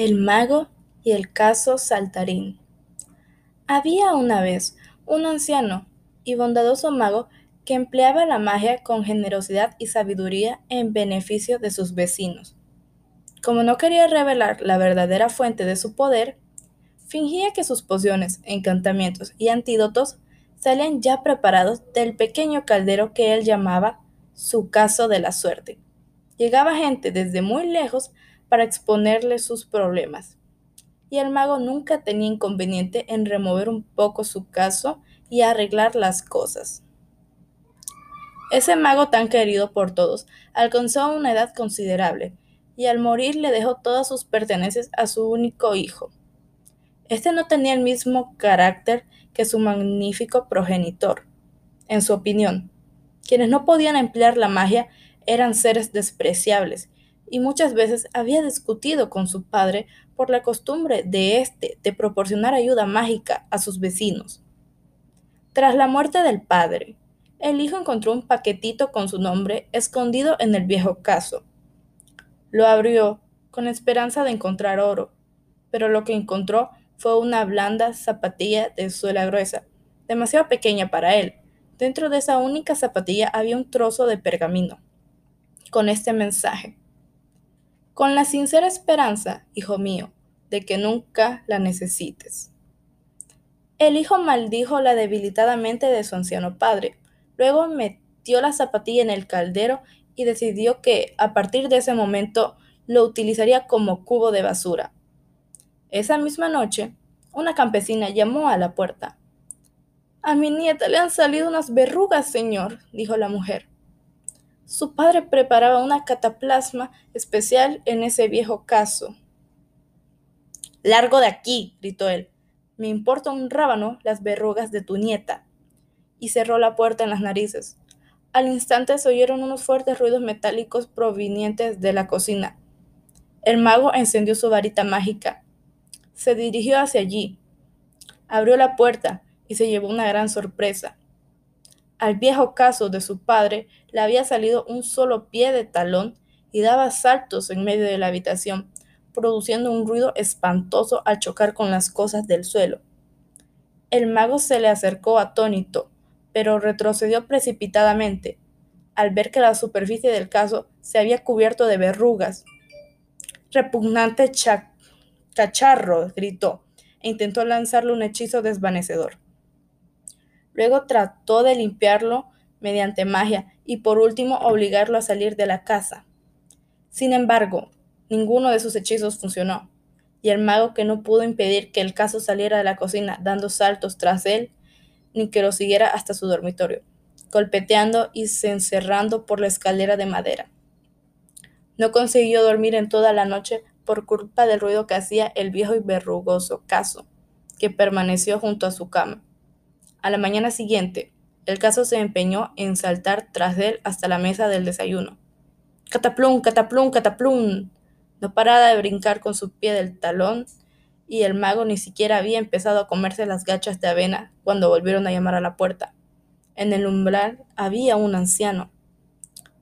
El mago y el caso saltarín. Había una vez un anciano y bondadoso mago que empleaba la magia con generosidad y sabiduría en beneficio de sus vecinos. Como no quería revelar la verdadera fuente de su poder, fingía que sus pociones, encantamientos y antídotos salían ya preparados del pequeño caldero que él llamaba su caso de la suerte. Llegaba gente desde muy lejos para exponerle sus problemas. Y el mago nunca tenía inconveniente en remover un poco su caso y arreglar las cosas. Ese mago tan querido por todos alcanzó una edad considerable y al morir le dejó todas sus pertenencias a su único hijo. Este no tenía el mismo carácter que su magnífico progenitor. En su opinión, quienes no podían emplear la magia eran seres despreciables y muchas veces había discutido con su padre por la costumbre de éste de proporcionar ayuda mágica a sus vecinos. Tras la muerte del padre, el hijo encontró un paquetito con su nombre escondido en el viejo caso. Lo abrió con esperanza de encontrar oro, pero lo que encontró fue una blanda zapatilla de suela gruesa, demasiado pequeña para él. Dentro de esa única zapatilla había un trozo de pergamino, con este mensaje con la sincera esperanza, hijo mío, de que nunca la necesites. El hijo maldijo la debilitada mente de su anciano padre, luego metió la zapatilla en el caldero y decidió que, a partir de ese momento, lo utilizaría como cubo de basura. Esa misma noche, una campesina llamó a la puerta. A mi nieta le han salido unas verrugas, señor, dijo la mujer. Su padre preparaba una cataplasma especial en ese viejo caso. Largo de aquí, gritó él. Me importa un rábano las verrugas de tu nieta. Y cerró la puerta en las narices. Al instante se oyeron unos fuertes ruidos metálicos provenientes de la cocina. El mago encendió su varita mágica. Se dirigió hacia allí. Abrió la puerta y se llevó una gran sorpresa. Al viejo caso de su padre le había salido un solo pie de talón y daba saltos en medio de la habitación, produciendo un ruido espantoso al chocar con las cosas del suelo. El mago se le acercó atónito, pero retrocedió precipitadamente, al ver que la superficie del caso se había cubierto de verrugas. Repugnante cacharro, gritó, e intentó lanzarle un hechizo desvanecedor. Luego trató de limpiarlo mediante magia y por último obligarlo a salir de la casa. Sin embargo, ninguno de sus hechizos funcionó, y el mago que no pudo impedir que el caso saliera de la cocina dando saltos tras él, ni que lo siguiera hasta su dormitorio, golpeteando y se encerrando por la escalera de madera. No consiguió dormir en toda la noche por culpa del ruido que hacía el viejo y verrugoso caso, que permaneció junto a su cama. A la mañana siguiente, el caso se empeñó en saltar tras él hasta la mesa del desayuno. Cataplum, cataplum, cataplum. No paraba de brincar con su pie del talón, y el mago ni siquiera había empezado a comerse las gachas de avena cuando volvieron a llamar a la puerta. En el umbral había un anciano.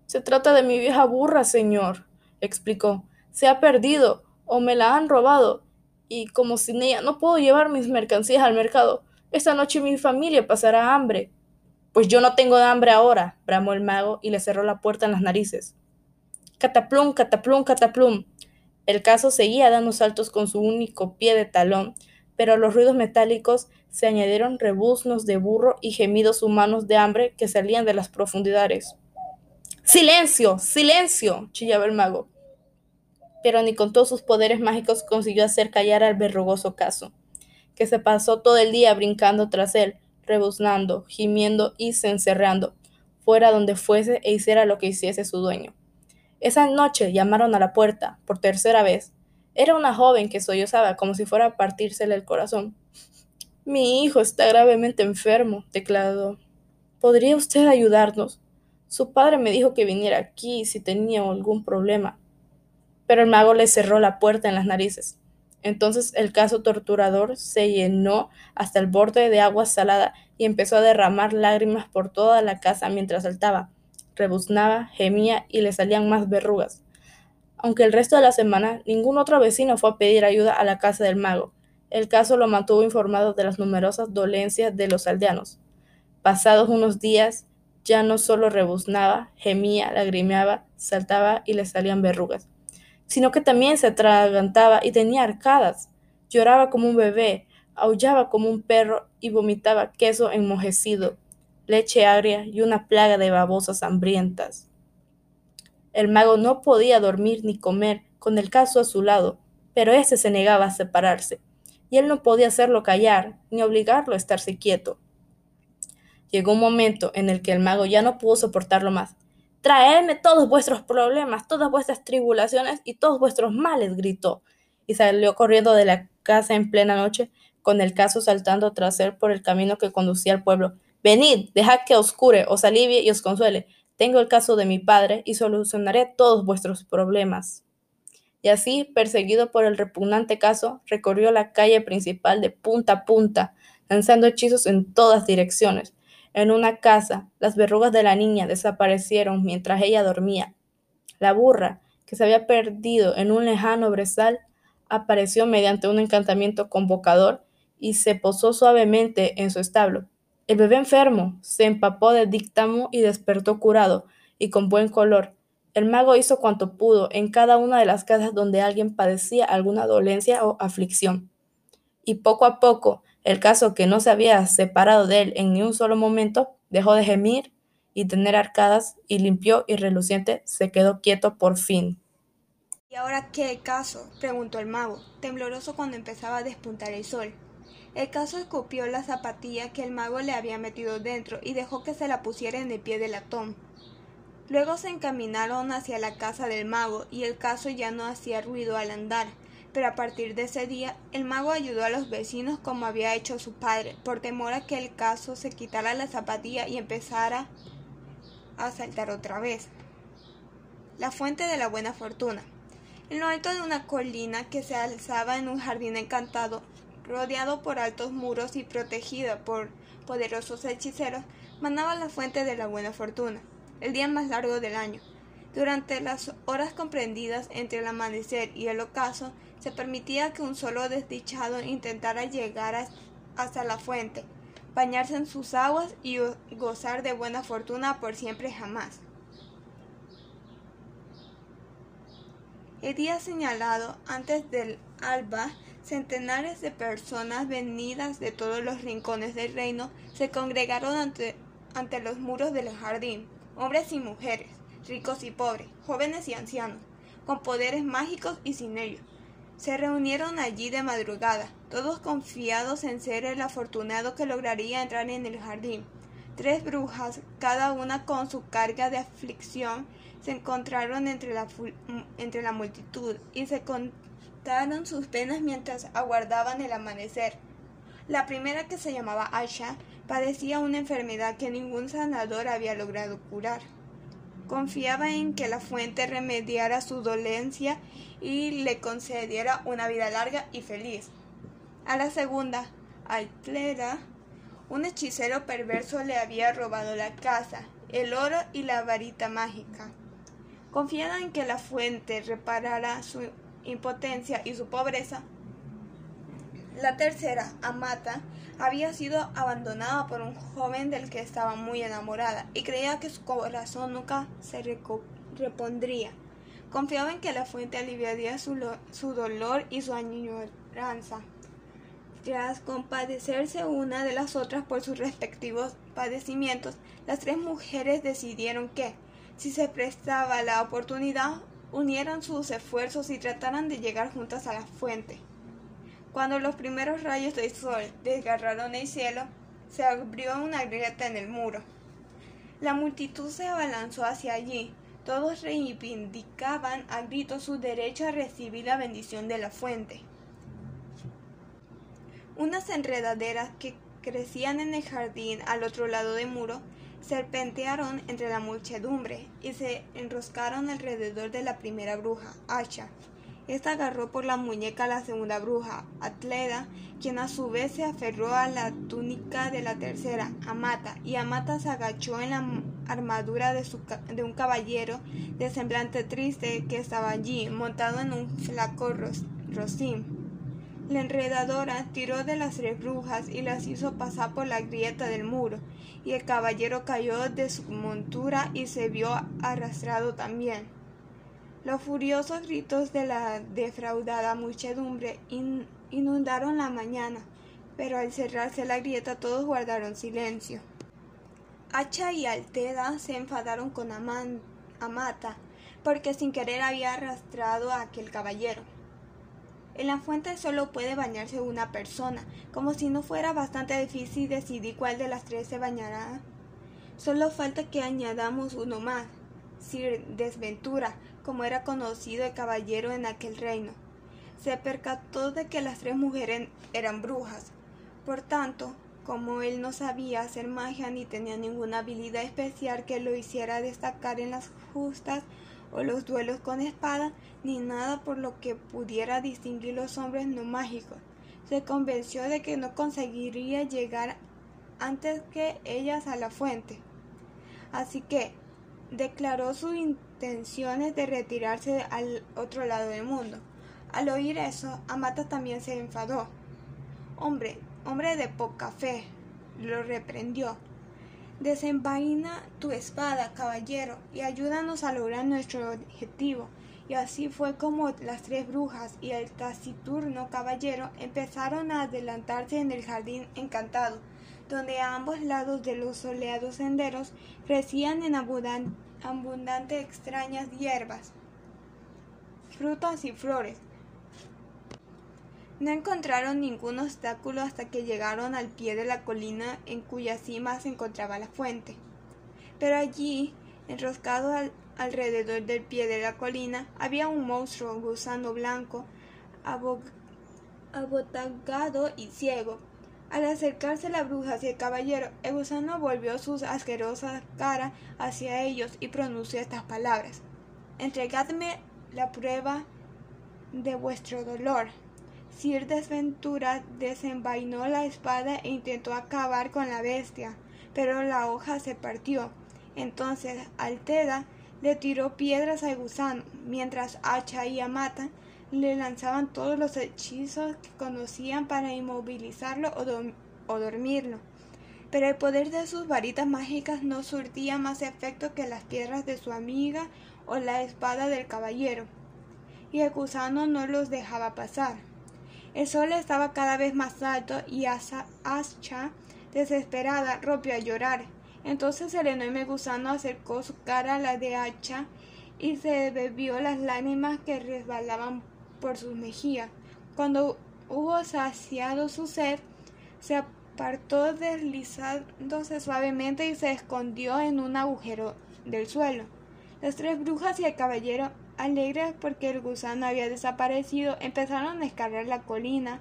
Se trata de mi vieja burra, señor, explicó. Se ha perdido o me la han robado, y como sin ella no puedo llevar mis mercancías al mercado, esta noche mi familia pasará hambre. Pues yo no tengo hambre ahora, bramó el mago y le cerró la puerta en las narices. Cataplum, cataplum, cataplum. El caso seguía dando saltos con su único pie de talón, pero a los ruidos metálicos se añadieron rebuznos de burro y gemidos humanos de hambre que salían de las profundidades. ¡Silencio! ¡Silencio! chillaba el mago. Pero ni con todos sus poderes mágicos consiguió hacer callar al verrugoso caso que se pasó todo el día brincando tras él, rebuznando, gimiendo y cencerreando, fuera donde fuese e hiciera lo que hiciese su dueño. Esa noche llamaron a la puerta, por tercera vez. Era una joven que sollozaba como si fuera a partírsele el corazón. Mi hijo está gravemente enfermo, declaró. ¿Podría usted ayudarnos? Su padre me dijo que viniera aquí si tenía algún problema. Pero el mago le cerró la puerta en las narices. Entonces el caso torturador se llenó hasta el borde de agua salada y empezó a derramar lágrimas por toda la casa mientras saltaba, rebuznaba, gemía y le salían más verrugas. Aunque el resto de la semana ningún otro vecino fue a pedir ayuda a la casa del mago, el caso lo mantuvo informado de las numerosas dolencias de los aldeanos. Pasados unos días, ya no solo rebuznaba, gemía, lagrimeaba, saltaba y le salían verrugas, sino que también se atragantaba y tenía arcadas. Lloraba como un bebé, aullaba como un perro y vomitaba queso enmojecido, leche agria y una plaga de babosas hambrientas. El mago no podía dormir ni comer con el caso a su lado, pero éste se negaba a separarse, y él no podía hacerlo callar ni obligarlo a estarse quieto. Llegó un momento en el que el mago ya no pudo soportarlo más. Traedme todos vuestros problemas, todas vuestras tribulaciones y todos vuestros males, gritó, y salió corriendo de la casa en plena noche, con el caso saltando tras él por el camino que conducía al pueblo. Venid, dejad que os cure, os alivie y os consuele. Tengo el caso de mi padre y solucionaré todos vuestros problemas. Y así, perseguido por el repugnante caso, recorrió la calle principal de punta a punta, lanzando hechizos en todas direcciones. En una casa, las verrugas de la niña desaparecieron mientras ella dormía. La burra, que se había perdido en un lejano brezal, apareció mediante un encantamiento convocador y se posó suavemente en su establo. El bebé enfermo se empapó de díctamo y despertó curado y con buen color. El mago hizo cuanto pudo en cada una de las casas donde alguien padecía alguna dolencia o aflicción. Y poco a poco el caso que no se había separado de él en ni un solo momento dejó de gemir y tener arcadas y limpió y reluciente se quedó quieto por fin. ¿Y ahora qué caso? preguntó el mago, tembloroso cuando empezaba a despuntar el sol. El caso escupió la zapatilla que el mago le había metido dentro y dejó que se la pusiera en el pie del latón. Luego se encaminaron hacia la casa del mago y el caso ya no hacía ruido al andar, pero a partir de ese día el mago ayudó a los vecinos como había hecho su padre, por temor a que el caso se quitara la zapatilla y empezara a saltar otra vez. La fuente de la buena fortuna. En lo alto de una colina que se alzaba en un jardín encantado, rodeado por altos muros y protegida por poderosos hechiceros, manaba la fuente de la buena fortuna, el día más largo del año. Durante las horas comprendidas entre el amanecer y el ocaso, se permitía que un solo desdichado intentara llegar hasta la fuente, bañarse en sus aguas y gozar de buena fortuna por siempre jamás. El día señalado, antes del alba, centenares de personas venidas de todos los rincones del reino se congregaron ante, ante los muros del jardín, hombres y mujeres, ricos y pobres, jóvenes y ancianos, con poderes mágicos y sin ellos se reunieron allí de madrugada, todos confiados en ser el afortunado que lograría entrar en el jardín. Tres brujas, cada una con su carga de aflicción, se encontraron entre la, entre la multitud y se contaron sus penas mientras aguardaban el amanecer. La primera, que se llamaba Asha, padecía una enfermedad que ningún sanador había logrado curar. Confiaba en que la fuente remediara su dolencia y le concediera una vida larga y feliz. A la segunda, Altlera, un hechicero perverso le había robado la casa, el oro y la varita mágica. Confiada en que la fuente reparara su impotencia y su pobreza, la tercera, Amata, había sido abandonada por un joven del que estaba muy enamorada y creía que su corazón nunca se repondría. Confiaba en que la fuente aliviaría su, su dolor y su añoranza. Tras compadecerse una de las otras por sus respectivos padecimientos, las tres mujeres decidieron que, si se prestaba la oportunidad, unieran sus esfuerzos y trataran de llegar juntas a la fuente. Cuando los primeros rayos del sol desgarraron el cielo, se abrió una grieta en el muro. La multitud se abalanzó hacia allí. Todos reivindicaban a gritos su derecho a recibir la bendición de la fuente. Unas enredaderas que crecían en el jardín al otro lado del muro serpentearon entre la muchedumbre y se enroscaron alrededor de la primera bruja, Asha. Esta agarró por la muñeca a la segunda bruja, Atleda, quien a su vez se aferró a la túnica de la tercera, Amata, y Amata se agachó en la armadura de, un caballero de semblante triste que estaba allí, montado en un flaco rocín. La enredadora tiró de las tres brujas y las hizo pasar por la grieta del muro, y el caballero cayó de su montura y se vio arrastrado también. Los furiosos gritos de la defraudada muchedumbre inundaron la mañana, pero al cerrarse la grieta todos guardaron silencio. Hacha y Alteda se enfadaron con Amata, porque sin querer había arrastrado a aquel caballero. En la fuente solo puede bañarse una persona, como si no fuera bastante difícil decidir cuál de las tres se bañará. Solo falta que añadamos uno más, Sir Desventura, como era conocido el caballero en aquel reino. Se percató de que las tres mujeres eran brujas. Por tanto, como él no sabía hacer magia ni tenía ninguna habilidad especial que lo hiciera destacar en las justas o los duelos con espada, ni nada por lo que pudiera distinguir los hombres no mágicos. Se convenció de que no conseguiría llegar antes que ellas a la fuente. Así que declaró sus intenciones de retirarse al otro lado del mundo. Al oír eso, Amata también se enfadó. Hombre, hombre de poca fe, lo reprendió. Desenvaina tu espada, caballero, y ayúdanos a lograr nuestro objetivo. Y así fue como las tres brujas y el taciturno caballero empezaron a adelantarse en el jardín encantado, donde a ambos lados de los soleados senderos crecían en abundante extrañas hierbas, frutas y flores, no encontraron ningún obstáculo hasta que llegaron al pie de la colina en cuya cima se encontraba la fuente. Pero allí, enroscado alrededor del pie de la colina, había un monstruo gusano blanco, abotagado y ciego. Al acercarse la bruja hacia el caballero, el gusano volvió su asquerosa cara hacia ellos y pronunció estas palabras. Entregadme la prueba de vuestro dolor. Sir Desventura desenvainó la espada e intentó acabar con la bestia, pero la hoja se partió. Entonces Alteda le tiró piedras al gusano, mientras Hacha y Amata le lanzaban todos los hechizos que conocían para inmovilizarlo o, dormirlo. Pero el poder de sus varitas mágicas no surtía más efecto que las piedras de su amiga o la espada del caballero, y el gusano no los dejaba pasar. El sol estaba cada vez más alto y Ascha, desesperada, rompió a llorar. Entonces el enorme gusano acercó su cara a la de Hacha y se bebió las lágrimas que resbalaban por sus mejillas. Cuando hubo saciado su sed, se apartó deslizándose suavemente y se escondió en un agujero del suelo. Las tres brujas y el caballero Alegres porque el gusano había desaparecido, empezaron a escalar la colina,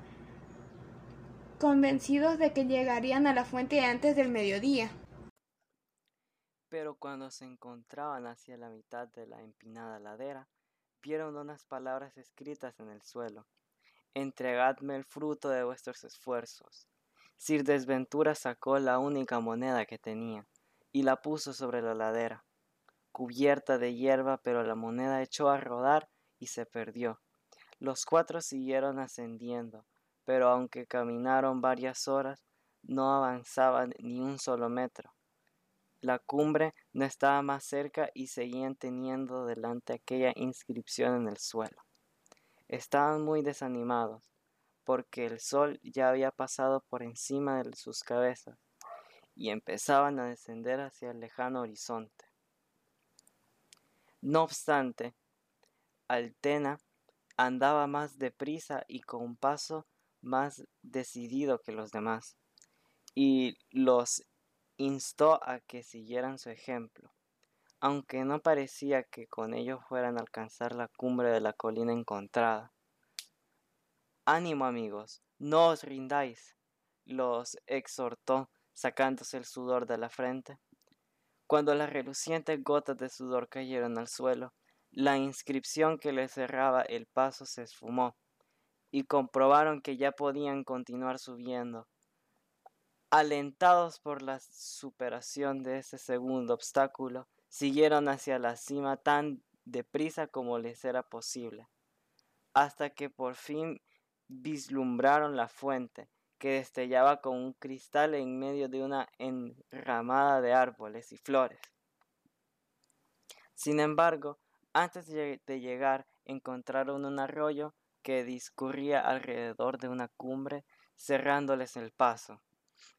convencidos de que llegarían a la fuente antes del mediodía. Pero cuando se encontraban hacia la mitad de la empinada ladera, vieron unas palabras escritas en el suelo. Entregadme el fruto de vuestros esfuerzos. Sir Desventura sacó la única moneda que tenía y la puso sobre la ladera cubierta de hierba, pero la moneda echó a rodar y se perdió. Los cuatro siguieron ascendiendo, pero aunque caminaron varias horas, no avanzaban ni un solo metro. La cumbre no estaba más cerca y seguían teniendo delante aquella inscripción en el suelo. Estaban muy desanimados, porque el sol ya había pasado por encima de sus cabezas y empezaban a descender hacia el lejano horizonte. No obstante, Altena andaba más deprisa y con un paso más decidido que los demás, y los instó a que siguieran su ejemplo, aunque no parecía que con ello fueran a alcanzar la cumbre de la colina encontrada. Ánimo amigos, no os rindáis, los exhortó sacándose el sudor de la frente. Cuando las relucientes gotas de sudor cayeron al suelo, La inscripción que le cerraba el paso se esfumó y comprobaron que ya podían continuar subiendo. Alentados por la superación de ese segundo obstáculo, siguieron hacia la cima tan deprisa como les era posible, hasta que por fin vislumbraron la fuente, que destellaba con un cristal en medio de una enramada de árboles y flores. Sin embargo, antes de llegar encontraron un arroyo que discurría alrededor de una cumbre, cerrándoles el paso.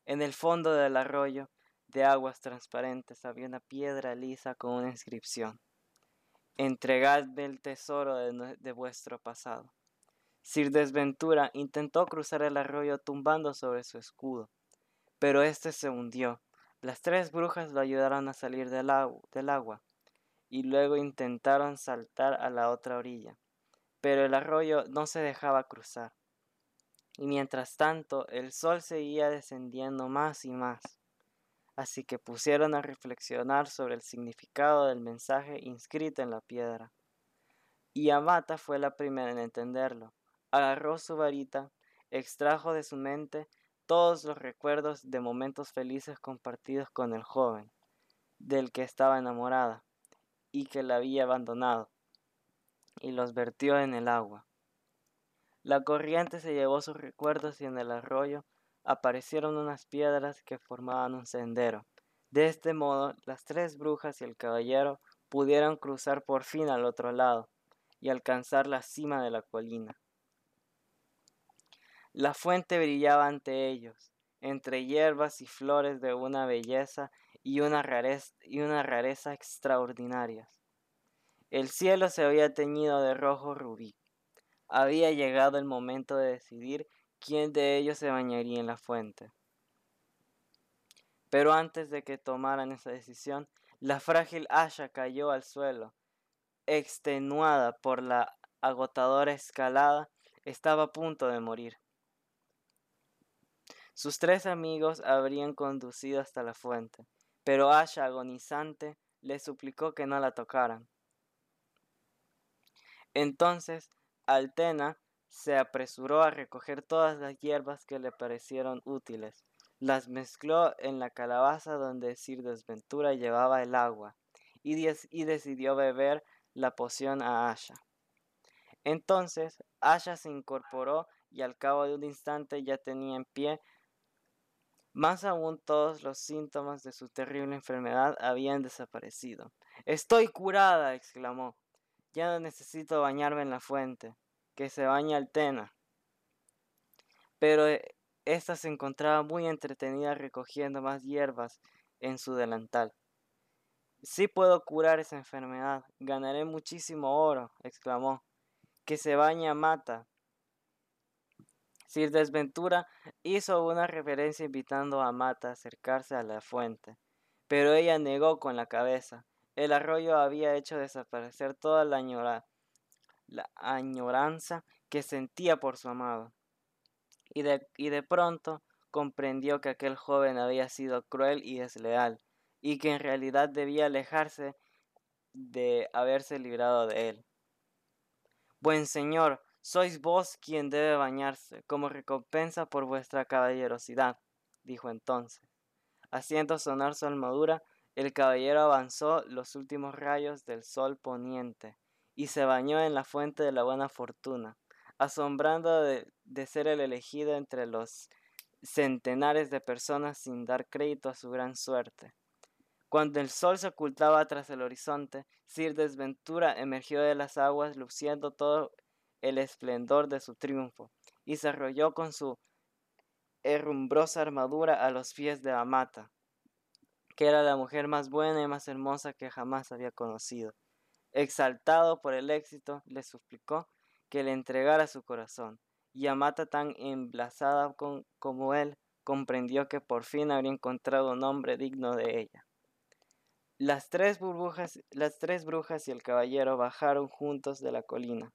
En el fondo del arroyo, de aguas transparentes, había una piedra lisa con una inscripción. Entregadme el tesoro de, vuestro pasado. Sir Desventura intentó cruzar el arroyo tumbando sobre su escudo, pero éste se hundió. Las tres brujas lo ayudaron a salir del agua y luego intentaron saltar a la otra orilla, pero el arroyo no se dejaba cruzar. Y mientras tanto el sol seguía descendiendo más y más. Así que pusieron a reflexionar sobre el significado del mensaje inscrito en la piedra. Y Amata fue la primera en entenderlo agarró su varita, extrajo de su mente todos los recuerdos de momentos felices compartidos con el joven, del que estaba enamorada y que la había abandonado, y los vertió en el agua. La corriente se llevó sus recuerdos y en el arroyo aparecieron unas piedras que formaban un sendero. De este modo, las tres brujas y el caballero pudieron cruzar por fin al otro lado y alcanzar la cima de la colina. La fuente brillaba ante ellos, entre hierbas y flores de una belleza y una rareza, y una rareza extraordinarias. El cielo se había teñido de rojo rubí. Había llegado el momento de decidir quién de ellos se bañaría en la fuente. Pero antes de que tomaran esa decisión, la frágil Asha cayó al suelo, extenuada por la agotadora escalada, estaba a punto de morir. Sus tres amigos habrían conducido hasta la fuente, pero Asha, agonizante, le suplicó que no la tocaran. Entonces, Altena se apresuró a recoger todas las hierbas que le parecieron útiles, las mezcló en la calabaza donde Sir Desventura llevaba el agua, y, y decidió beber la poción a Asha. Entonces, Asha se incorporó y al cabo de un instante ya tenía en pie más aún todos los síntomas de su terrible enfermedad habían desaparecido. Estoy curada, exclamó. Ya no necesito bañarme en la fuente. Que se bañe Altena. Pero eh, ésta se encontraba muy entretenida recogiendo más hierbas en su delantal. Sí puedo curar esa enfermedad. Ganaré muchísimo oro, exclamó. Que se baña mata. Sir Desventura hizo una reverencia invitando a Mata a acercarse a la fuente, pero ella negó con la cabeza. El arroyo había hecho desaparecer toda la, añoranza que sentía por su amado. Y de, y de pronto comprendió que aquel joven había sido cruel y desleal, y que en realidad debía alejarse de haberse librado de él. Buen señor, sois vos quien debe bañarse, como recompensa por vuestra caballerosidad, dijo entonces. Haciendo sonar su armadura, el caballero avanzó los últimos rayos del sol poniente y se bañó en la fuente de la buena fortuna, asombrando de, ser el elegido entre los centenares de personas sin dar crédito a su gran suerte. Cuando el sol se ocultaba tras el horizonte, Sir Desventura emergió de las aguas luciendo todo el esplendor de su triunfo, y se arrolló con su herrumbrosa armadura a los pies de Amata, que era la mujer más buena y más hermosa que jamás había conocido. Exaltado por el éxito, le suplicó que le entregara su corazón, y Amata, tan emblasada como él, comprendió que por fin habría encontrado un hombre digno de ella. Las tres burbujas, las tres brujas y el caballero bajaron juntos de la colina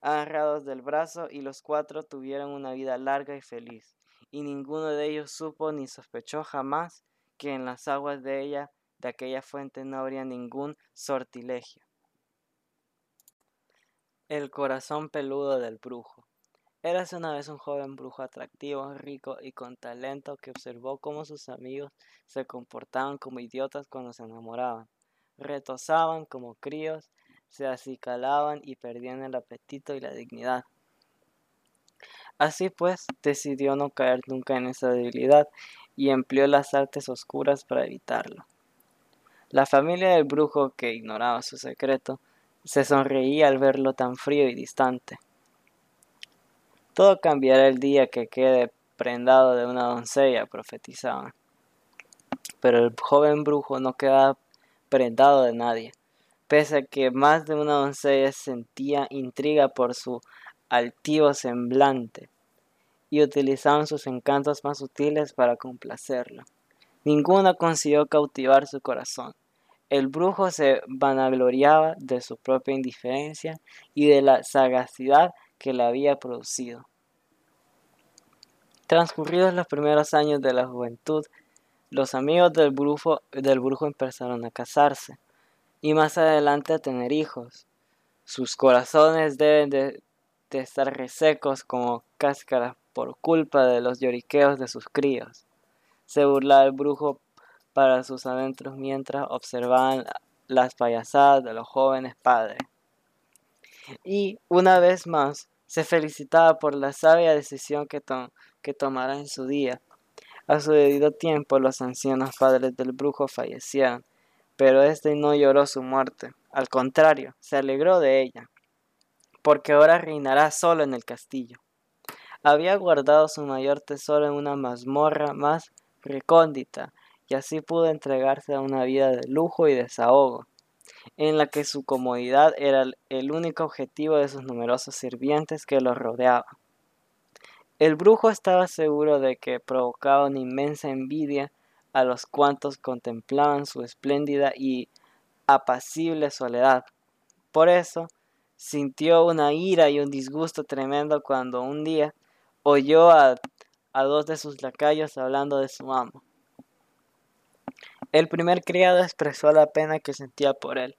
agarrados del brazo y los cuatro tuvieron una vida larga y feliz, y ninguno de ellos supo ni sospechó jamás que en las aguas de ella, de aquella fuente, no habría ningún sortilegio. El corazón peludo del brujo. Érase una vez un joven brujo atractivo, rico y con talento que observó cómo sus amigos se comportaban como idiotas cuando se enamoraban. Retosaban como críos, se acicalaban y perdían el apetito y la dignidad. Así pues, decidió no caer nunca en esa debilidad y empleó las artes oscuras para evitarlo. La familia del brujo, que ignoraba su secreto, se sonreía al verlo tan frío y distante. Todo cambiará el día que quede prendado de una doncella, profetizaban. Pero el joven brujo no quedaba prendado de nadie, pese a que más de una doncella sentía intriga por su altivo semblante y utilizaban sus encantos más sutiles para complacerlo. Ninguna consiguió cautivar su corazón. El brujo se vanagloriaba de su propia indiferencia y de la sagacidad que la había producido. Transcurridos los primeros años de la juventud, los amigos del brujo, del brujo empezaron a casarse y más adelante a tener hijos. Sus corazones deben de, de estar resecos como cáscaras por culpa de los lloriqueos de sus críos. Se burlaba el brujo para sus adentros mientras observaban las payasadas de los jóvenes padres. Y una vez más se felicitaba por la sabia decisión que, tomara en su día. A su debido tiempo los ancianos padres del brujo fallecieron, pero éste no lloró su muerte. Al contrario, se alegró de ella, porque ahora reinará solo en el castillo. Había guardado su mayor tesoro en una mazmorra más recóndita, y así pudo entregarse a una vida de lujo y desahogo, en la que su comodidad era el único objetivo de sus numerosos sirvientes que lo rodeaban. El brujo estaba seguro de que provocaba una inmensa envidia a los cuantos contemplaban su espléndida y apacible soledad. Por eso, sintió una ira y un disgusto tremendo cuando un día oyó a, dos de sus lacayos hablando de su amo. El primer criado expresó la pena que sentía por él,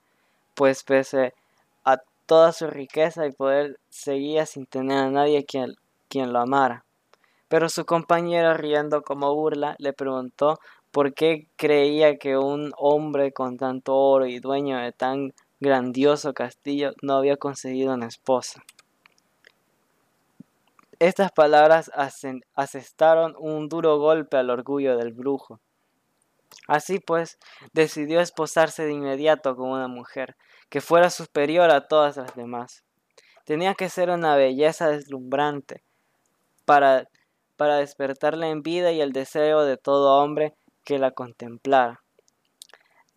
pues pese a toda su riqueza y poder seguía sin tener a nadie quien, quien lo amara. Pero su compañero, riendo como burla, le preguntó por qué creía que un hombre con tanto oro y dueño de tan grandioso castillo no había conseguido una esposa. Estas palabras asestaron un duro golpe al orgullo del brujo. Así pues, decidió esposarse de inmediato con una mujer que fuera superior a todas las demás. Tenía que ser una belleza deslumbrante para, para despertar la envidia y el deseo de todo hombre que la contemplara.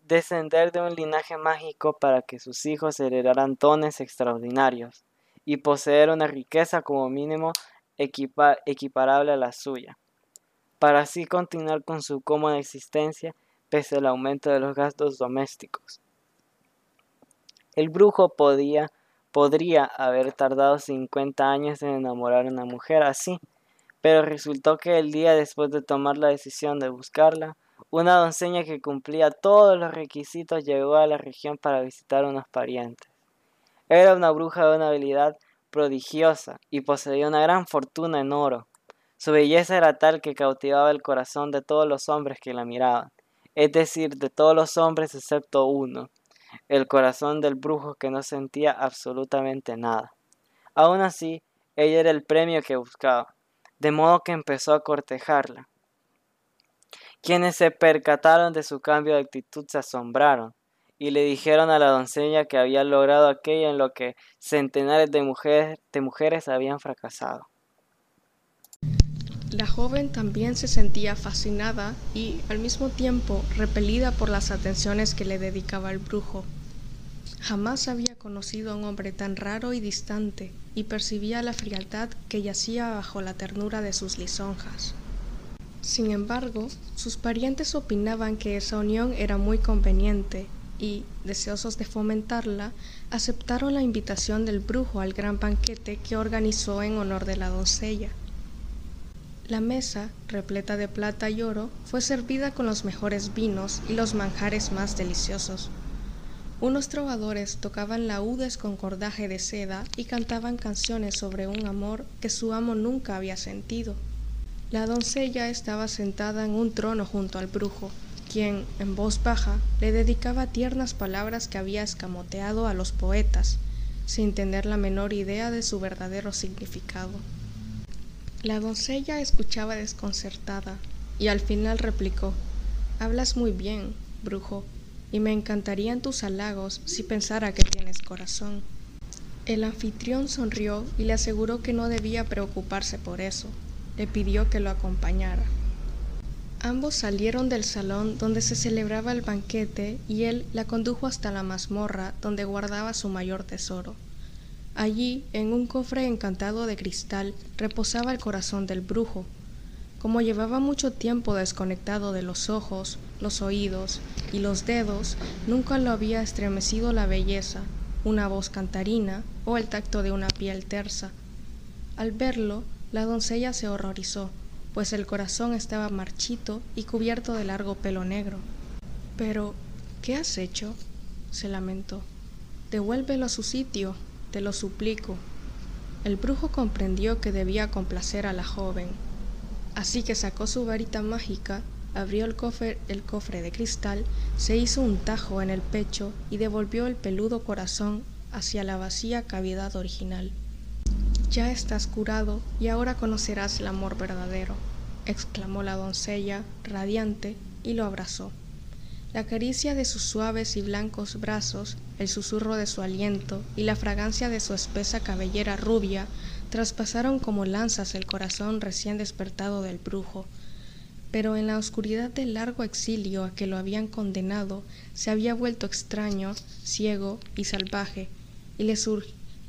Descender de un linaje mágico para que sus hijos heredaran dones extraordinarios y poseer una riqueza como mínimo equiparable a la suya para así continuar con su cómoda existencia pese al aumento de los gastos domésticos. El brujo podía, podría haber tardado 50 años en enamorar a una mujer así, pero resultó que el día después de tomar la decisión de buscarla, una doncella que cumplía todos los requisitos llegó a la región para visitar a unos parientes. Era una bruja de una habilidad prodigiosa y poseía una gran fortuna en oro. Su belleza era tal que cautivaba el corazón de todos los hombres que la miraban, es decir, de todos los hombres excepto uno, el corazón del brujo que no sentía absolutamente nada. Aun así, ella era el premio que buscaba, de modo que empezó a cortejarla. Quienes se percataron de su cambio de actitud se asombraron y le dijeron a la doncella que había logrado aquello en lo que centenares de mujeres, de mujeres habían fracasado. La joven también se sentía fascinada y, al mismo tiempo, repelida por las atenciones que le dedicaba el brujo. Jamás había conocido a un hombre tan raro y distante, y percibía la frialdad que yacía bajo la ternura de sus lisonjas. Sin embargo, sus parientes opinaban que esa unión era muy conveniente y, deseosos de fomentarla, aceptaron la invitación del brujo al gran banquete que organizó en honor de la doncella. La mesa, repleta de plata y oro, fue servida con los mejores vinos y los manjares más deliciosos. Unos trovadores tocaban laúdes con cordaje de seda y cantaban canciones sobre un amor que su amo nunca había sentido. La doncella estaba sentada en un trono junto al brujo, quien, en voz baja, le dedicaba tiernas palabras que había escamoteado a los poetas, sin tener la menor idea de su verdadero significado. La doncella escuchaba desconcertada y al final replicó Hablas muy bien, brujo, y me encantarían tus halagos si pensara que tienes corazón. El anfitrión sonrió y le aseguró que no debía preocuparse por eso. Le pidió que lo acompañara. Ambos salieron del salón donde se celebraba el banquete y él la condujo hasta la mazmorra donde guardaba su mayor tesoro. Allí, en un cofre encantado de cristal, reposaba el corazón del brujo, como llevaba mucho tiempo desconectado de los ojos, los oídos y los dedos, nunca lo había estremecido la belleza, una voz cantarina o el tacto de una piel tersa. Al verlo, la doncella se horrorizó, pues el corazón estaba marchito y cubierto de largo pelo negro. Pero, ¿qué has hecho? se lamentó. Devuélvelo a su sitio, te lo suplico. El brujo comprendió que debía complacer a la joven Así que sacó su varita mágica, abrió el cofre, el cofre de cristal, se hizo un tajo en el pecho y devolvió el peludo corazón hacia la vacía cavidad original. Ya estás curado y ahora conocerás el amor verdadero, exclamó la doncella, radiante, y lo abrazó. La caricia de sus suaves y blancos brazos, el susurro de su aliento y la fragancia de su espesa cabellera rubia traspasaron como lanzas el corazón recién despertado del brujo, pero en la oscuridad del largo exilio a que lo habían condenado se había vuelto extraño, ciego y salvaje, y le,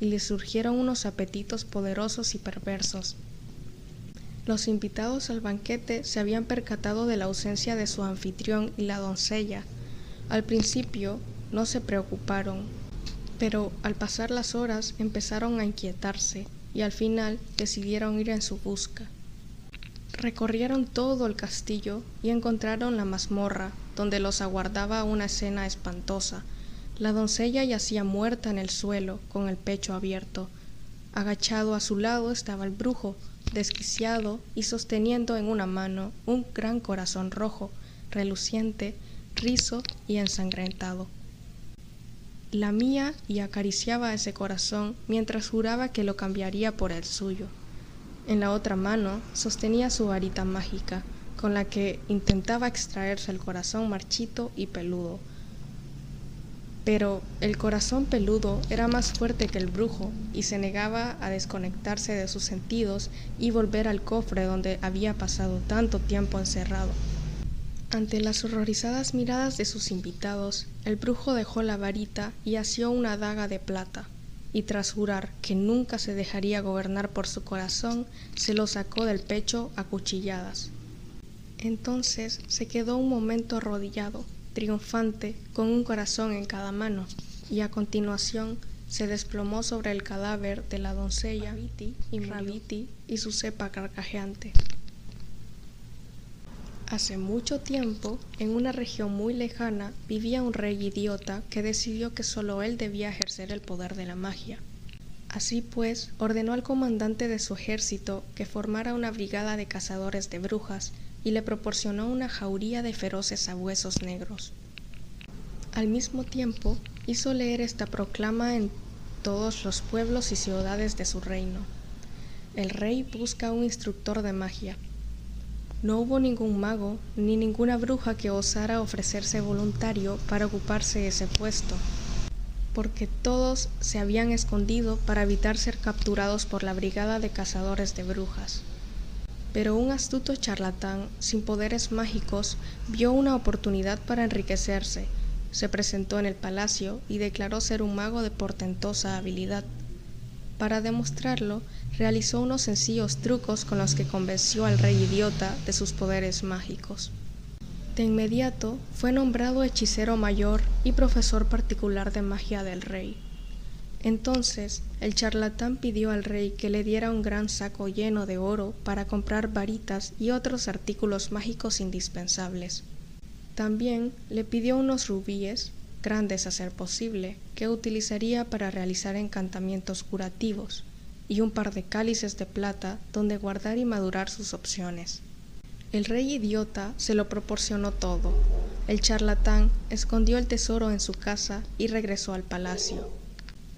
y le surgieron unos apetitos poderosos y perversos. Los invitados al banquete se habían percatado de la ausencia de su anfitrión y la doncella. Al principio no se preocuparon, pero al pasar las horas empezaron a inquietarse y al final decidieron ir en su busca. Recorrieron todo el castillo y encontraron la mazmorra, donde los aguardaba una escena espantosa. La doncella yacía muerta en el suelo, con el pecho abierto. Agachado a su lado estaba el brujo, desquiciado y sosteniendo en una mano un gran corazón rojo, reluciente, rizo y ensangrentado lamía y acariciaba ese corazón mientras juraba que lo cambiaría por el suyo. En la otra mano sostenía su varita mágica, con la que intentaba extraerse el corazón marchito y peludo. Pero el corazón peludo era más fuerte que el brujo y se negaba a desconectarse de sus sentidos y volver al cofre donde había pasado tanto tiempo encerrado. Ante las horrorizadas miradas de sus invitados, el brujo dejó la varita y asió una daga de plata, y tras jurar que nunca se dejaría gobernar por su corazón, se lo sacó del pecho a cuchilladas. Entonces se quedó un momento arrodillado, triunfante, con un corazón en cada mano, y a continuación se desplomó sobre el cadáver de la doncella y Rabiti y su cepa carcajeante. Hace mucho tiempo, en una región muy lejana, vivía un rey idiota que decidió que solo él debía ejercer el poder de la magia. Así pues, ordenó al comandante de su ejército que formara una brigada de cazadores de brujas y le proporcionó una jauría de feroces sabuesos negros. Al mismo tiempo, hizo leer esta proclama en todos los pueblos y ciudades de su reino. El rey busca un instructor de magia no hubo ningún mago ni ninguna bruja que osara ofrecerse voluntario para ocuparse ese puesto, porque todos se habían escondido para evitar ser capturados por la brigada de cazadores de brujas. Pero un astuto charlatán sin poderes mágicos vio una oportunidad para enriquecerse, se presentó en el palacio y declaró ser un mago de portentosa habilidad. Para demostrarlo, realizó unos sencillos trucos con los que convenció al rey idiota de sus poderes mágicos. De inmediato fue nombrado hechicero mayor y profesor particular de magia del rey. Entonces el charlatán pidió al rey que le diera un gran saco lleno de oro para comprar varitas y otros artículos mágicos indispensables. También le pidió unos rubíes, grandes a ser posible, que utilizaría para realizar encantamientos curativos, y un par de cálices de plata donde guardar y madurar sus opciones. El rey idiota se lo proporcionó todo. El charlatán escondió el tesoro en su casa y regresó al palacio.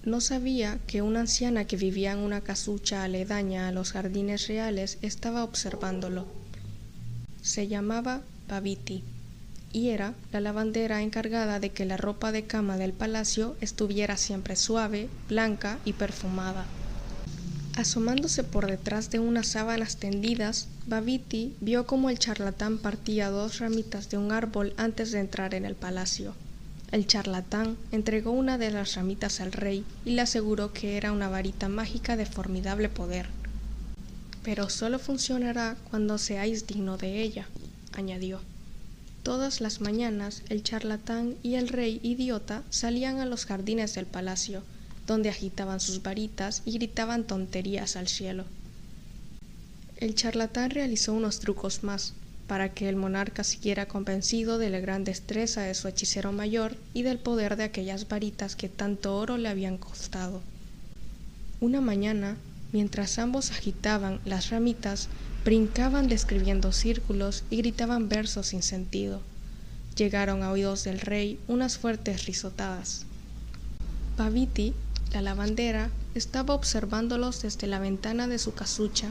No sabía que una anciana que vivía en una casucha aledaña a los jardines reales estaba observándolo. Se llamaba Babiti y era la lavandera encargada de que la ropa de cama del palacio estuviera siempre suave, blanca y perfumada. Asomándose por detrás de unas sábanas tendidas, Babiti vio cómo el charlatán partía dos ramitas de un árbol antes de entrar en el palacio. El charlatán entregó una de las ramitas al rey y le aseguró que era una varita mágica de formidable poder. Pero solo funcionará cuando seáis digno de ella, añadió. Todas las mañanas el charlatán y el rey idiota salían a los jardines del palacio, donde agitaban sus varitas y gritaban tonterías al cielo. El charlatán realizó unos trucos más, para que el monarca siguiera convencido de la gran destreza de su hechicero mayor y del poder de aquellas varitas que tanto oro le habían costado. Una mañana, mientras ambos agitaban las ramitas, brincaban describiendo círculos y gritaban versos sin sentido. Llegaron a oídos del rey unas fuertes risotadas. Paviti, la lavandera, estaba observándolos desde la ventana de su casucha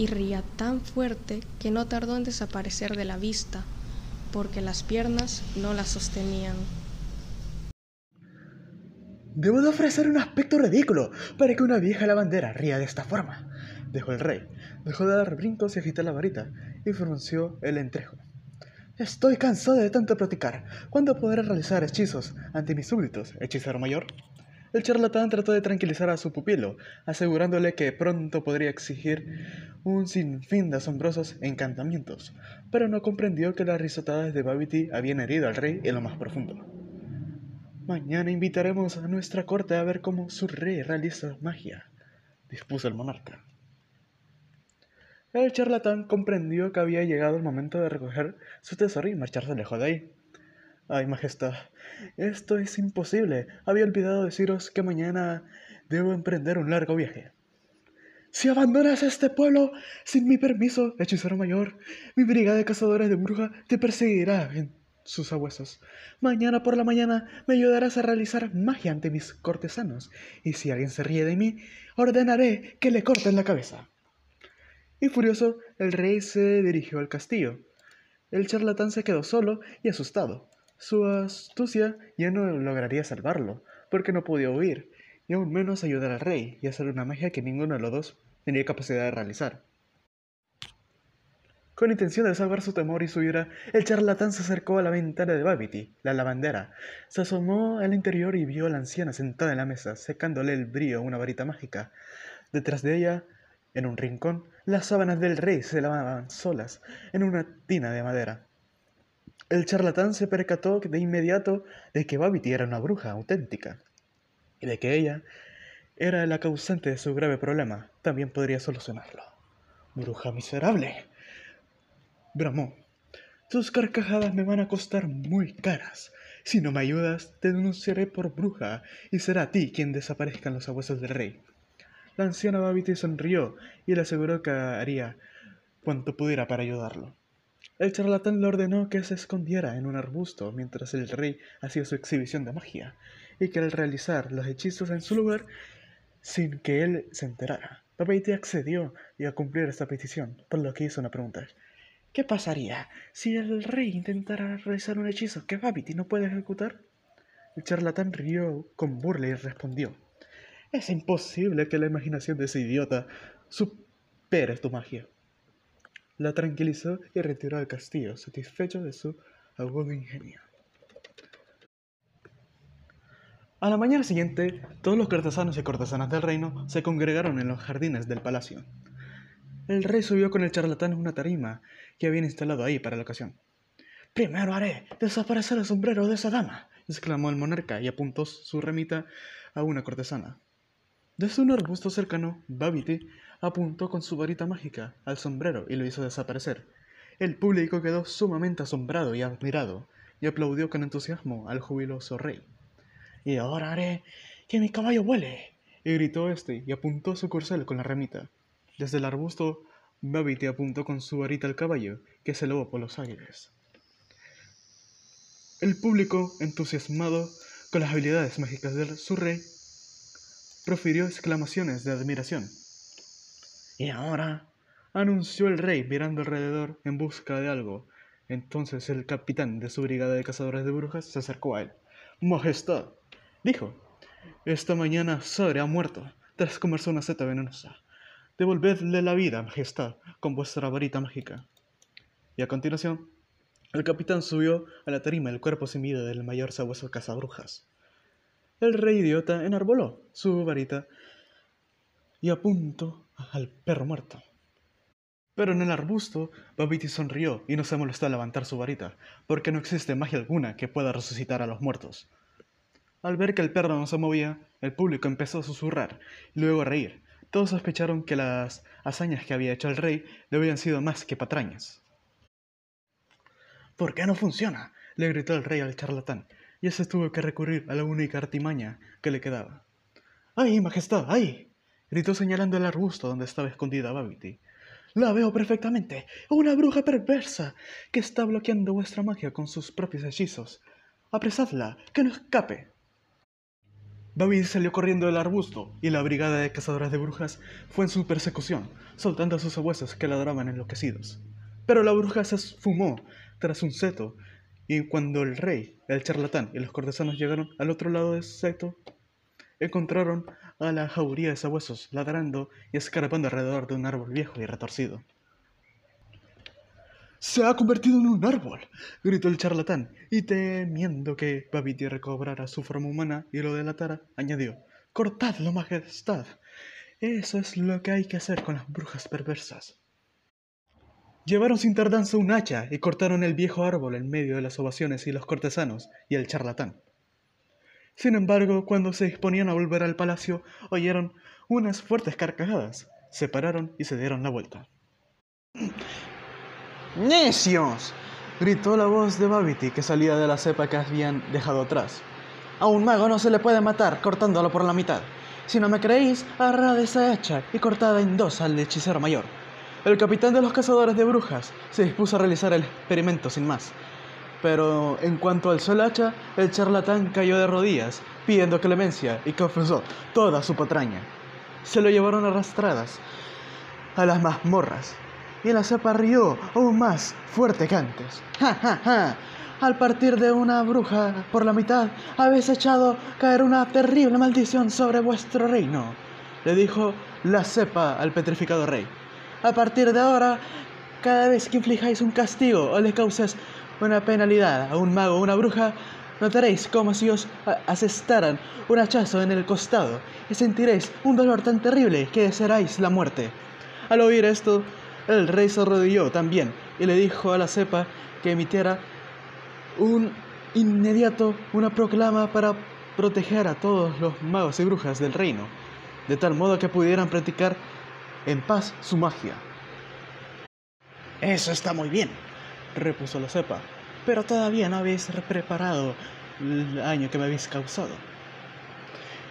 y ría tan fuerte que no tardó en desaparecer de la vista, porque las piernas no la sostenían. Debo de ofrecer un aspecto ridículo para que una vieja lavandera ría de esta forma, dijo el rey. Dejó de dar brincos y agitar la varita y pronunció el entrejo. Estoy cansado de tanto platicar. ¿Cuándo podré realizar hechizos ante mis súbditos, hechicero mayor? El charlatán trató de tranquilizar a su pupilo, asegurándole que pronto podría exigir un sinfín de asombrosos encantamientos, pero no comprendió que las risotadas de Babity habían herido al rey en lo más profundo. Mañana invitaremos a nuestra corte a ver cómo su rey realiza magia, dispuso el monarca. El charlatán comprendió que había llegado el momento de recoger su tesoro y marcharse lejos de ahí. Ay, Majestad, esto es imposible. Había olvidado deciros que mañana debo emprender un largo viaje. Si abandonas este pueblo sin mi permiso, hechicero mayor, mi brigada de cazadores de brujas te perseguirá en sus sabuesos. Mañana por la mañana me ayudarás a realizar magia ante mis cortesanos, y si alguien se ríe de mí, ordenaré que le corten la cabeza. Y furioso, el rey se dirigió al castillo. El charlatán se quedó solo y asustado. Su astucia ya no lograría salvarlo, porque no podía huir, y aún menos ayudar al rey y hacer una magia que ninguno de los dos tenía capacidad de realizar. Con intención de salvar su temor y su ira, el charlatán se acercó a la ventana de Babity, la lavandera. Se asomó al interior y vio a la anciana sentada en la mesa, secándole el a una varita mágica. Detrás de ella, en un rincón, las sábanas del rey se lavaban solas en una tina de madera. El charlatán se percató de inmediato de que Babity era una bruja auténtica y de que ella era la causante de su grave problema. También podría solucionarlo. Bruja miserable. Bramó. Tus carcajadas me van a costar muy caras. Si no me ayudas, te denunciaré por bruja y será a ti quien desaparezcan los abuesos del rey. La anciana Babity sonrió y le aseguró que haría cuanto pudiera para ayudarlo. El charlatán le ordenó que se escondiera en un arbusto mientras el rey hacía su exhibición de magia, y que al realizar los hechizos en su lugar, sin que él se enterara, Papeete accedió y a cumplir esta petición, por lo que hizo una pregunta. ¿Qué pasaría si el rey intentara realizar un hechizo que Babity no puede ejecutar? El charlatán rió con burla y respondió. Es imposible que la imaginación de ese idiota supere tu magia la tranquilizó y retiró al castillo, satisfecho de su agudo ingenio. A la mañana siguiente, todos los cortesanos y cortesanas del reino se congregaron en los jardines del palacio. El rey subió con el charlatán una tarima que habían instalado ahí para la ocasión. Primero haré desaparecer el sombrero de esa dama, exclamó el monarca y apuntó su remita a una cortesana. Desde un arbusto cercano, Babiti apuntó con su varita mágica al sombrero y lo hizo desaparecer. El público quedó sumamente asombrado y admirado. y aplaudió con entusiasmo al jubiloso rey. Y ahora haré que mi caballo vuele, y gritó este y apuntó su corcel con la ramita. Desde el arbusto, Babity apuntó con su varita al caballo, que se elevó por los aires. El público, entusiasmado con las habilidades mágicas de su rey, profirió exclamaciones de admiración. Y ahora, anunció el rey mirando alrededor en busca de algo. Entonces el capitán de su brigada de cazadores de brujas se acercó a él. Majestad, dijo, esta mañana Sore ha muerto tras comerse una seta venenosa. Devolvedle la vida, Majestad, con vuestra varita mágica. Y a continuación, el capitán subió a la tarima el cuerpo sin vida del mayor sabueso cazabrujas. El rey idiota enarboló su varita y apuntó al perro muerto. Pero en el arbusto, Babiti sonrió y no se molestó a levantar su varita, porque no existe magia alguna que pueda resucitar a los muertos. Al ver que el perro no se movía, el público empezó a susurrar y luego a reír. Todos sospecharon que las hazañas que había hecho el rey le habían sido más que patrañas. ¿Por qué no funciona? le gritó el rey al charlatán, y ese tuvo que recurrir a la única artimaña que le quedaba. ¡Ay, majestad, ay! Gritó señalando el arbusto donde estaba escondida Babity. La veo perfectamente. Una bruja perversa que está bloqueando vuestra magia con sus propios hechizos. Apresadla, que no escape. Babity salió corriendo del arbusto y la brigada de cazadoras de brujas fue en su persecución, soltando a sus abuesos que ladraban enloquecidos. Pero la bruja se esfumó tras un seto, y cuando el rey, el charlatán y los cortesanos llegaron al otro lado del seto, encontraron a la jauría de sabuesos ladrando y escarapando alrededor de un árbol viejo y retorcido. Se ha convertido en un árbol, gritó el charlatán, y temiendo que Babiti recobrara su forma humana y lo delatara, añadió, Cortadlo, majestad. Eso es lo que hay que hacer con las brujas perversas. Llevaron sin tardanza un hacha y cortaron el viejo árbol en medio de las ovaciones y los cortesanos y el charlatán. Sin embargo, cuando se disponían a volver al palacio, oyeron unas fuertes carcajadas, se pararon y se dieron la vuelta. ¡Necios! gritó la voz de Babity que salía de la cepa que habían dejado atrás. A un mago no se le puede matar cortándolo por la mitad. Si no me creéis, agarrad esa hacha y cortada en dos al hechicero mayor. El capitán de los cazadores de brujas se dispuso a realizar el experimento sin más. Pero en cuanto alzó el hacha, el charlatán cayó de rodillas, pidiendo clemencia y confesó toda su patraña. Se lo llevaron arrastradas a las mazmorras, y la cepa rió aún más fuerte que antes. ¡Ja, ja, ja! Al partir de una bruja por la mitad, habéis echado caer una terrible maldición sobre vuestro reino, le dijo la cepa al petrificado rey. A partir de ahora, cada vez que inflijáis un castigo o le causes una penalidad a un mago o una bruja, notaréis como si os asestaran un hachazo en el costado y sentiréis un dolor tan terrible que desearéis la muerte. Al oír esto, el rey se arrodilló también y le dijo a la cepa que emitiera un inmediato una proclama para proteger a todos los magos y brujas del reino, de tal modo que pudieran practicar en paz su magia. Eso está muy bien, repuso la cepa, pero todavía no habéis preparado el daño que me habéis causado.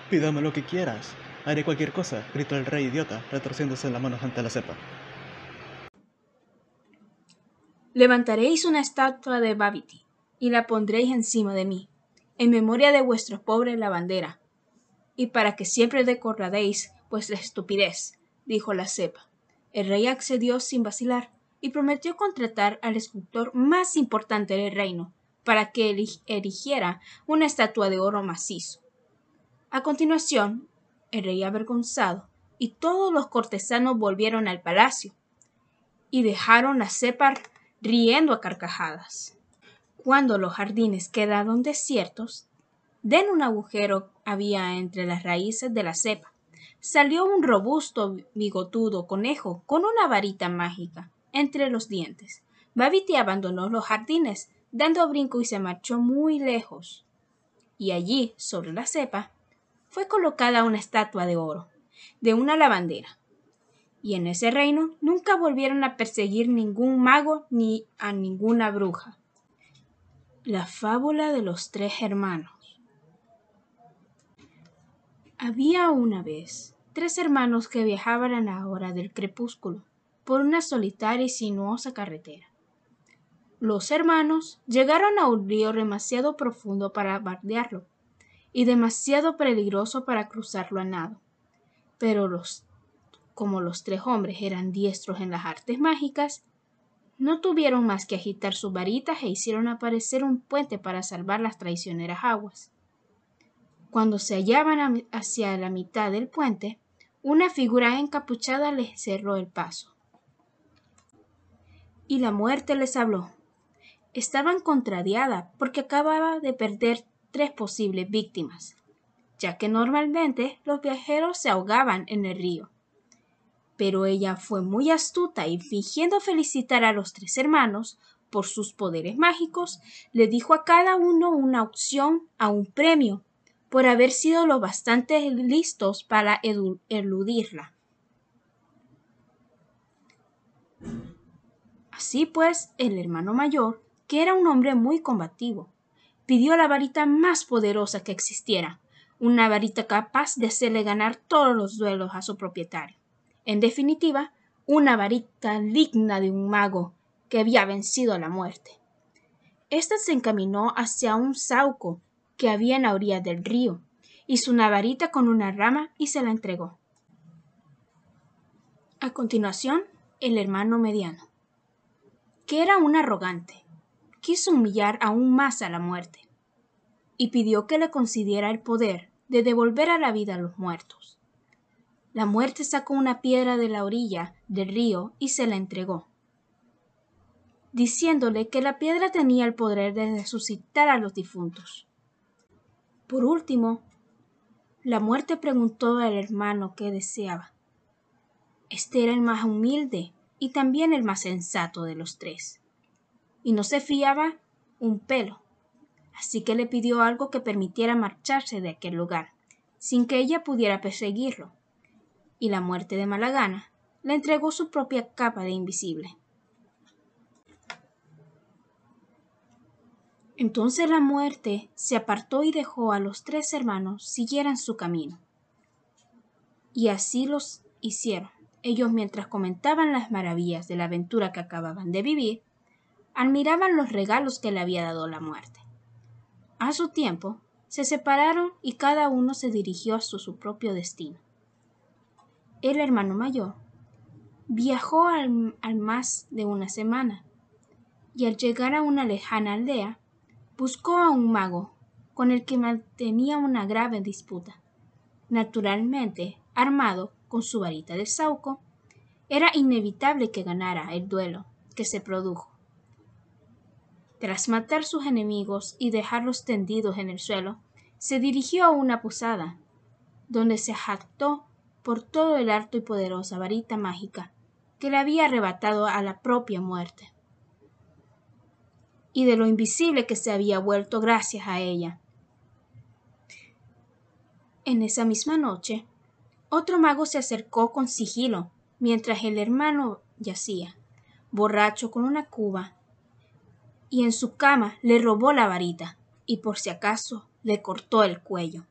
Pídame lo que quieras, haré cualquier cosa, gritó el rey idiota, retorciéndose las manos ante la cepa. Levantaréis una estatua de Babiti y la pondréis encima de mí, en memoria de vuestro pobre lavandera, y para que siempre decoradéis vuestra estupidez, dijo la cepa. El rey accedió sin vacilar y prometió contratar al escultor más importante del reino para que erigiera una estatua de oro macizo. A continuación, el rey avergonzado y todos los cortesanos volvieron al palacio y dejaron a cepa riendo a carcajadas. Cuando los jardines quedaron desiertos, den un agujero había entre las raíces de la cepa salió un robusto bigotudo conejo con una varita mágica entre los dientes. Babiti abandonó los jardines, dando brinco y se marchó muy lejos. Y allí, sobre la cepa, fue colocada una estatua de oro, de una lavandera. Y en ese reino nunca volvieron a perseguir ningún mago ni a ninguna bruja. La fábula de los tres hermanos. Había una vez tres hermanos que viajaban a la hora del crepúsculo por una solitaria y sinuosa carretera. Los hermanos llegaron a un río demasiado profundo para bardearlo y demasiado peligroso para cruzarlo a nado. Pero los, como los tres hombres eran diestros en las artes mágicas, no tuvieron más que agitar sus varitas e hicieron aparecer un puente para salvar las traicioneras aguas. Cuando se hallaban hacia la mitad del puente, una figura encapuchada les cerró el paso. Y la muerte les habló. Estaban contrariada porque acababa de perder tres posibles víctimas, ya que normalmente los viajeros se ahogaban en el río pero ella fue muy astuta y fingiendo felicitar a los tres hermanos por sus poderes mágicos, le dijo a cada uno una opción a un premio por haber sido lo bastante listos para eludirla. Así pues, el hermano mayor, que era un hombre muy combativo, pidió la varita más poderosa que existiera, una varita capaz de hacerle ganar todos los duelos a su propietario. En definitiva, una varita digna de un mago que había vencido a la muerte. Esta se encaminó hacia un sauco que había en la orilla del río, hizo una varita con una rama y se la entregó. A continuación, el hermano mediano, que era un arrogante, quiso humillar aún más a la muerte, y pidió que le concediera el poder de devolver a la vida a los muertos. La muerte sacó una piedra de la orilla del río y se la entregó, diciéndole que la piedra tenía el poder de resucitar a los difuntos. Por último, la muerte preguntó al hermano qué deseaba. Este era el más humilde y también el más sensato de los tres, y no se fiaba un pelo, así que le pidió algo que permitiera marcharse de aquel lugar, sin que ella pudiera perseguirlo y la muerte de Malagana, le entregó su propia capa de invisible. Entonces la muerte se apartó y dejó a los tres hermanos siguieran su camino. Y así los hicieron. Ellos mientras comentaban las maravillas de la aventura que acababan de vivir, admiraban los regalos que le había dado la muerte. A su tiempo, se separaron y cada uno se dirigió a su propio destino el hermano mayor, viajó al, más de una semana y al llegar a una lejana aldea, buscó a un mago con el que mantenía una grave disputa. Naturalmente, armado con su varita de sauco, era inevitable que ganara el duelo que se produjo. Tras matar sus enemigos y dejarlos tendidos en el suelo, se dirigió a una posada, donde se jactó por todo el harto y poderosa varita mágica que le había arrebatado a la propia muerte, y de lo invisible que se había vuelto gracias a ella. En esa misma noche, otro mago se acercó con sigilo mientras el hermano yacía, borracho con una cuba, y en su cama le robó la varita y por si acaso le cortó el cuello.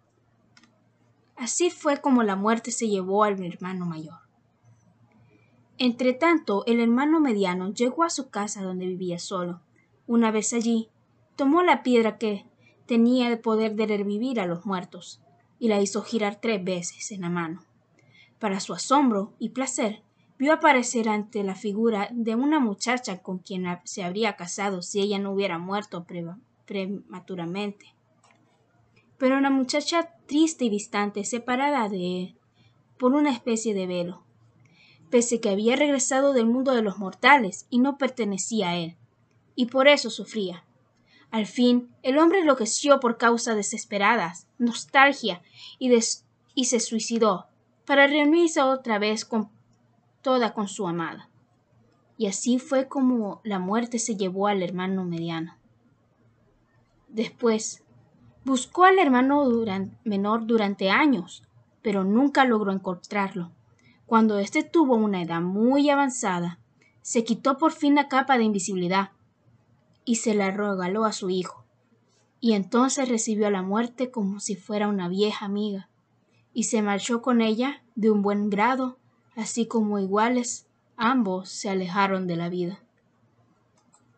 Así fue como la muerte se llevó al hermano mayor. Entretanto, el hermano mediano llegó a su casa donde vivía solo. Una vez allí, tomó la piedra que tenía el poder de revivir a los muertos y la hizo girar tres veces en la mano. Para su asombro y placer, vio aparecer ante la figura de una muchacha con quien se habría casado si ella no hubiera muerto prematuramente pero una muchacha triste y distante, separada de él por una especie de velo, pese que había regresado del mundo de los mortales y no pertenecía a él, y por eso sufría. Al fin, el hombre enloqueció por causas desesperadas, nostalgia, y, y se suicidó, para reunirse otra vez con toda con su amada. Y así fue como la muerte se llevó al hermano mediano. Después, Buscó al hermano menor durante años, pero nunca logró encontrarlo. Cuando éste tuvo una edad muy avanzada, se quitó por fin la capa de invisibilidad y se la regaló a su hijo, y entonces recibió la muerte como si fuera una vieja amiga, y se marchó con ella de un buen grado, así como iguales, ambos se alejaron de la vida.